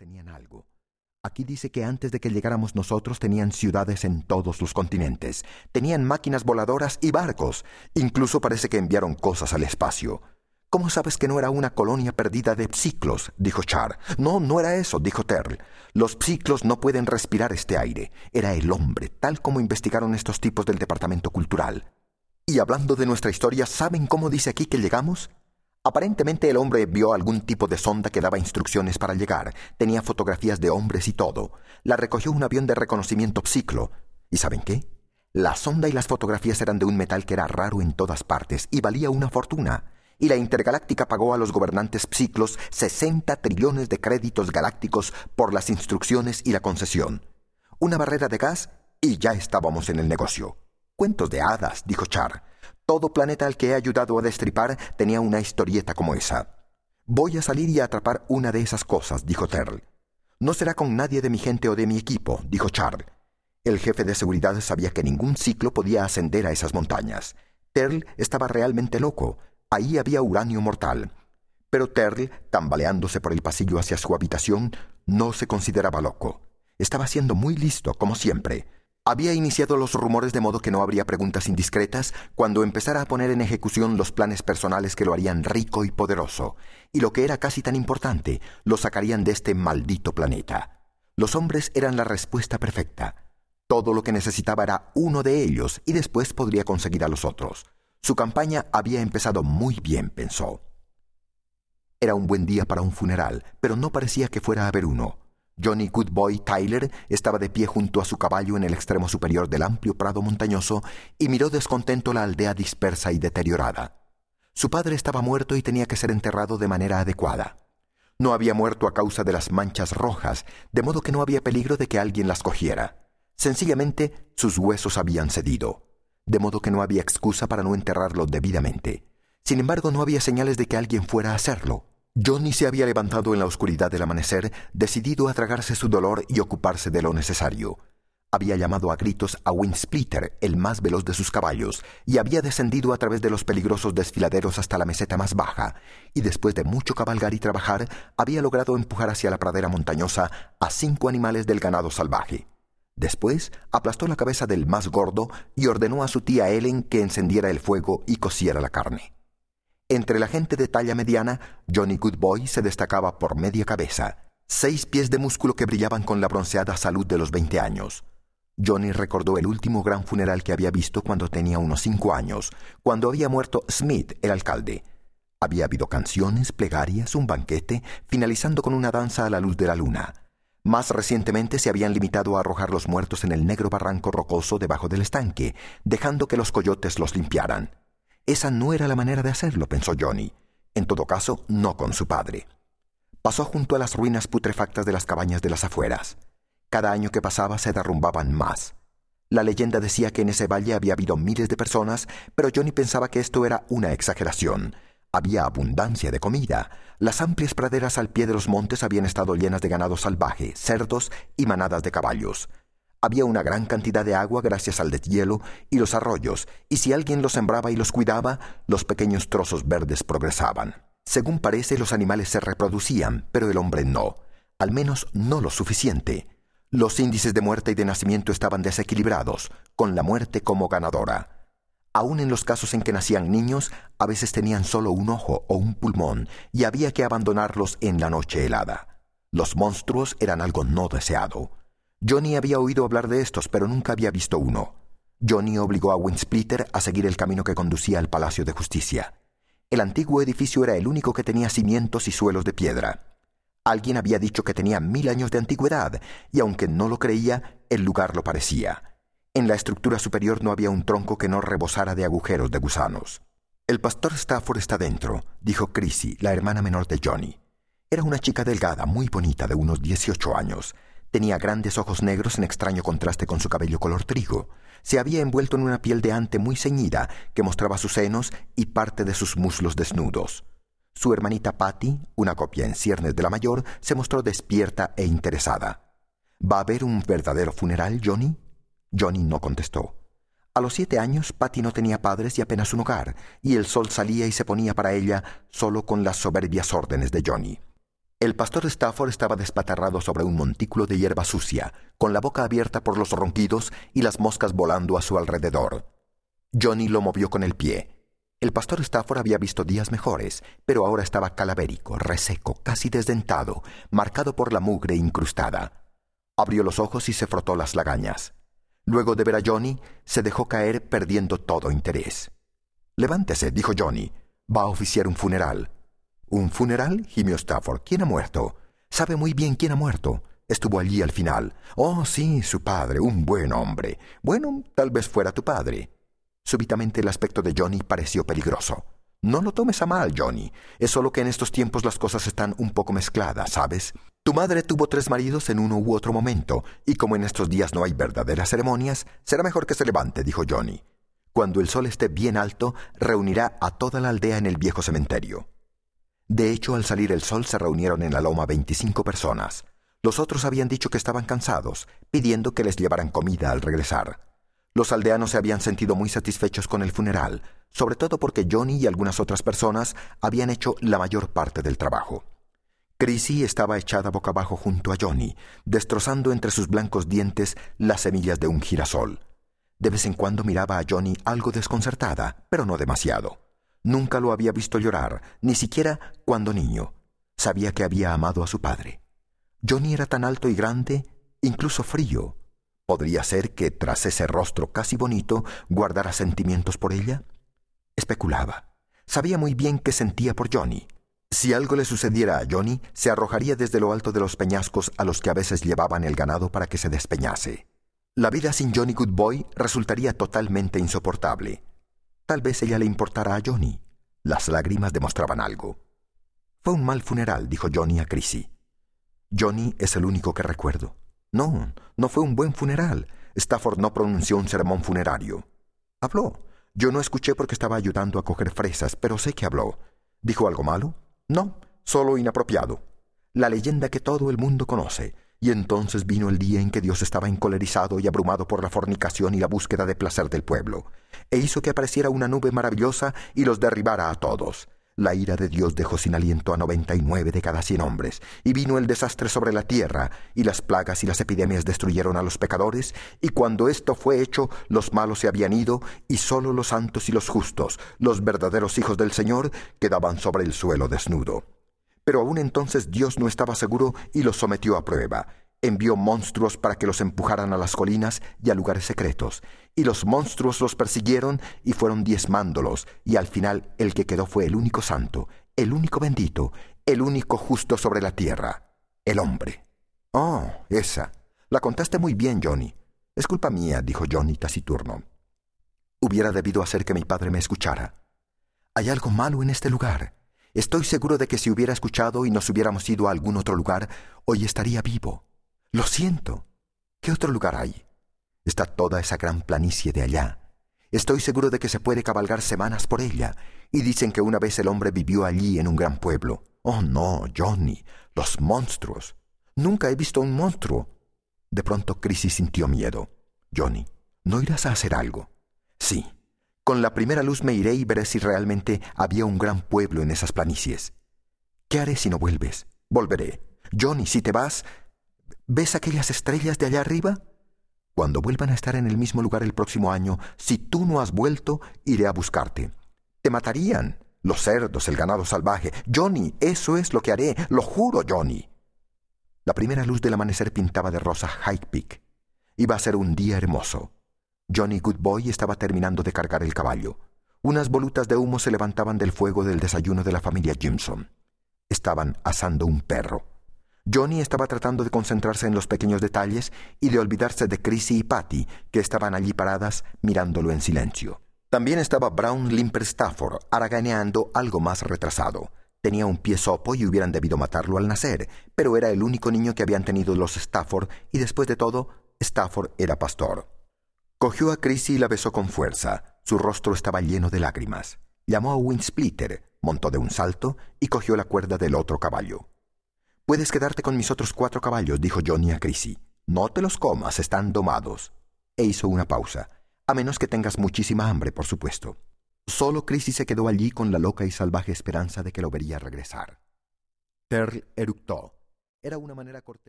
tenían algo. Aquí dice que antes de que llegáramos nosotros tenían ciudades en todos los continentes, tenían máquinas voladoras y barcos, incluso parece que enviaron cosas al espacio. ¿Cómo sabes que no era una colonia perdida de psiclos? dijo Char. No, no era eso, dijo Terl. Los psiclos no pueden respirar este aire. Era el hombre, tal como investigaron estos tipos del Departamento Cultural. Y hablando de nuestra historia, ¿saben cómo dice aquí que llegamos? Aparentemente el hombre vio algún tipo de sonda que daba instrucciones para llegar. Tenía fotografías de hombres y todo. La recogió un avión de reconocimiento psiclo. ¿Y saben qué? La sonda y las fotografías eran de un metal que era raro en todas partes y valía una fortuna y la Intergaláctica pagó a los gobernantes psiclos 60 trillones de créditos galácticos por las instrucciones y la concesión. Una barrera de gas y ya estábamos en el negocio. Cuentos de hadas, dijo Char. Todo planeta al que he ayudado a destripar tenía una historieta como esa. Voy a salir y a atrapar una de esas cosas, dijo Terl. No será con nadie de mi gente o de mi equipo, dijo Char. El jefe de seguridad sabía que ningún ciclo podía ascender a esas montañas. Terl estaba realmente loco. Ahí había uranio mortal. Pero Terry, tambaleándose por el pasillo hacia su habitación, no se consideraba loco. Estaba siendo muy listo, como siempre. Había iniciado los rumores de modo que no habría preguntas indiscretas cuando empezara a poner en ejecución los planes personales que lo harían rico y poderoso, y lo que era casi tan importante, lo sacarían de este maldito planeta. Los hombres eran la respuesta perfecta. Todo lo que necesitaba era uno de ellos y después podría conseguir a los otros. Su campaña había empezado muy bien, pensó. Era un buen día para un funeral, pero no parecía que fuera a haber uno. Johnny Goodboy Tyler estaba de pie junto a su caballo en el extremo superior del amplio prado montañoso y miró descontento la aldea dispersa y deteriorada. Su padre estaba muerto y tenía que ser enterrado de manera adecuada. No había muerto a causa de las manchas rojas, de modo que no había peligro de que alguien las cogiera. Sencillamente sus huesos habían cedido de modo que no había excusa para no enterrarlo debidamente. Sin embargo, no había señales de que alguien fuera a hacerlo. Johnny se había levantado en la oscuridad del amanecer, decidido a tragarse su dolor y ocuparse de lo necesario. Había llamado a gritos a Windsplitter, el más veloz de sus caballos, y había descendido a través de los peligrosos desfiladeros hasta la meseta más baja, y después de mucho cabalgar y trabajar, había logrado empujar hacia la pradera montañosa a cinco animales del ganado salvaje. Después aplastó la cabeza del más gordo y ordenó a su tía Ellen que encendiera el fuego y cociera la carne. Entre la gente de talla mediana, Johnny Goodboy se destacaba por media cabeza, seis pies de músculo que brillaban con la bronceada salud de los veinte años. Johnny recordó el último gran funeral que había visto cuando tenía unos cinco años, cuando había muerto Smith, el alcalde. Había habido canciones, plegarias, un banquete, finalizando con una danza a la luz de la luna. Más recientemente se habían limitado a arrojar los muertos en el negro barranco rocoso debajo del estanque, dejando que los coyotes los limpiaran. Esa no era la manera de hacerlo, pensó Johnny. En todo caso, no con su padre. Pasó junto a las ruinas putrefactas de las cabañas de las afueras. Cada año que pasaba se derrumbaban más. La leyenda decía que en ese valle había habido miles de personas, pero Johnny pensaba que esto era una exageración. Había abundancia de comida. Las amplias praderas al pie de los montes habían estado llenas de ganado salvaje, cerdos y manadas de caballos. Había una gran cantidad de agua gracias al deshielo y los arroyos, y si alguien los sembraba y los cuidaba, los pequeños trozos verdes progresaban. Según parece, los animales se reproducían, pero el hombre no, al menos no lo suficiente. Los índices de muerte y de nacimiento estaban desequilibrados, con la muerte como ganadora. Aun en los casos en que nacían niños, a veces tenían solo un ojo o un pulmón y había que abandonarlos en la noche helada. Los monstruos eran algo no deseado. Johnny había oído hablar de estos, pero nunca había visto uno. Johnny obligó a Windsplitter a seguir el camino que conducía al Palacio de Justicia. El antiguo edificio era el único que tenía cimientos y suelos de piedra. Alguien había dicho que tenía mil años de antigüedad, y aunque no lo creía, el lugar lo parecía. En la estructura superior no había un tronco que no rebosara de agujeros de gusanos. El pastor Stafford está dentro, dijo Chrissy, la hermana menor de Johnny. Era una chica delgada, muy bonita, de unos dieciocho años. Tenía grandes ojos negros en extraño contraste con su cabello color trigo. Se había envuelto en una piel de ante muy ceñida que mostraba sus senos y parte de sus muslos desnudos. Su hermanita Patty, una copia en ciernes de la mayor, se mostró despierta e interesada. ¿Va a haber un verdadero funeral, Johnny? Johnny no contestó. A los siete años, Patty no tenía padres y apenas un hogar, y el sol salía y se ponía para ella solo con las soberbias órdenes de Johnny. El pastor Stafford estaba despatarrado sobre un montículo de hierba sucia, con la boca abierta por los ronquidos y las moscas volando a su alrededor. Johnny lo movió con el pie. El pastor Stafford había visto días mejores, pero ahora estaba calavérico, reseco, casi desdentado, marcado por la mugre incrustada. Abrió los ojos y se frotó las lagañas. Luego de ver a Johnny, se dejó caer perdiendo todo interés. Levántese, dijo Johnny. Va a oficiar un funeral. ¿Un funeral? gimió Stafford. ¿Quién ha muerto? Sabe muy bien quién ha muerto. Estuvo allí al final. Oh, sí, su padre, un buen hombre. Bueno, tal vez fuera tu padre. Súbitamente el aspecto de Johnny pareció peligroso. No lo tomes a mal, Johnny. Es solo que en estos tiempos las cosas están un poco mezcladas, ¿sabes? Tu madre tuvo tres maridos en uno u otro momento, y como en estos días no hay verdaderas ceremonias, será mejor que se levante, dijo Johnny. Cuando el sol esté bien alto, reunirá a toda la aldea en el viejo cementerio. De hecho, al salir el sol se reunieron en la loma veinticinco personas. Los otros habían dicho que estaban cansados, pidiendo que les llevaran comida al regresar. Los aldeanos se habían sentido muy satisfechos con el funeral, sobre todo porque Johnny y algunas otras personas habían hecho la mayor parte del trabajo. Chrissy estaba echada boca abajo junto a Johnny, destrozando entre sus blancos dientes las semillas de un girasol. De vez en cuando miraba a Johnny algo desconcertada, pero no demasiado. Nunca lo había visto llorar, ni siquiera cuando niño. Sabía que había amado a su padre. Johnny era tan alto y grande, incluso frío, ¿Podría ser que tras ese rostro casi bonito guardara sentimientos por ella? Especulaba. Sabía muy bien qué sentía por Johnny. Si algo le sucediera a Johnny, se arrojaría desde lo alto de los peñascos a los que a veces llevaban el ganado para que se despeñase. La vida sin Johnny Goodboy resultaría totalmente insoportable. Tal vez ella le importara a Johnny. Las lágrimas demostraban algo. Fue un mal funeral, dijo Johnny a Chrissy. Johnny es el único que recuerdo. No, no fue un buen funeral. Stafford no pronunció un sermón funerario. Habló. Yo no escuché porque estaba ayudando a coger fresas, pero sé que habló. ¿Dijo algo malo? No, solo inapropiado. La leyenda que todo el mundo conoce. Y entonces vino el día en que Dios estaba encolerizado y abrumado por la fornicación y la búsqueda de placer del pueblo, e hizo que apareciera una nube maravillosa y los derribara a todos. La ira de Dios dejó sin aliento a noventa y nueve de cada cien hombres, y vino el desastre sobre la tierra, y las plagas y las epidemias destruyeron a los pecadores, y cuando esto fue hecho, los malos se habían ido, y sólo los santos y los justos, los verdaderos hijos del Señor, quedaban sobre el suelo desnudo. Pero aún entonces Dios no estaba seguro y los sometió a prueba, envió monstruos para que los empujaran a las colinas y a lugares secretos, y los monstruos los persiguieron y fueron diezmándolos, y al final el que quedó fue el único santo, el único bendito, el único justo sobre la tierra, el hombre. Oh, esa. La contaste muy bien, Johnny. Es culpa mía, dijo Johnny taciturno. Hubiera debido hacer que mi padre me escuchara. Hay algo malo en este lugar. Estoy seguro de que si hubiera escuchado y nos hubiéramos ido a algún otro lugar, hoy estaría vivo. Lo siento. ¿Qué otro lugar hay? Está toda esa gran planicie de allá. Estoy seguro de que se puede cabalgar semanas por ella, y dicen que una vez el hombre vivió allí en un gran pueblo. Oh, no, Johnny, los monstruos. Nunca he visto un monstruo. De pronto Chrissy sintió miedo. Johnny, ¿no irás a hacer algo? Sí. Con la primera luz me iré y veré si realmente había un gran pueblo en esas planicies. ¿Qué haré si no vuelves? Volveré. Johnny, si te vas, ¿Ves aquellas estrellas de allá arriba? Cuando vuelvan a estar en el mismo lugar el próximo año, si tú no has vuelto, iré a buscarte. Te matarían. Los cerdos, el ganado salvaje. Johnny, eso es lo que haré. Lo juro, Johnny. La primera luz del amanecer pintaba de rosa High Peak. Iba a ser un día hermoso. Johnny Goodboy estaba terminando de cargar el caballo. Unas volutas de humo se levantaban del fuego del desayuno de la familia Jimson. Estaban asando un perro. Johnny estaba tratando de concentrarse en los pequeños detalles y de olvidarse de Chrissy y Patty, que estaban allí paradas mirándolo en silencio. También estaba Brown Limper Stafford, haraganeando algo más retrasado. Tenía un pie sopo y hubieran debido matarlo al nacer, pero era el único niño que habían tenido los Stafford y después de todo, Stafford era pastor. Cogió a Chrissy y la besó con fuerza. Su rostro estaba lleno de lágrimas. Llamó a Winsplitter, montó de un salto y cogió la cuerda del otro caballo. Puedes quedarte con mis otros cuatro caballos, dijo Johnny a Chrissy. No te los comas, están domados. E hizo una pausa. A menos que tengas muchísima hambre, por supuesto. Solo Chrissy se quedó allí con la loca y salvaje esperanza de que lo vería regresar. Terl eructó. Era una manera cortés.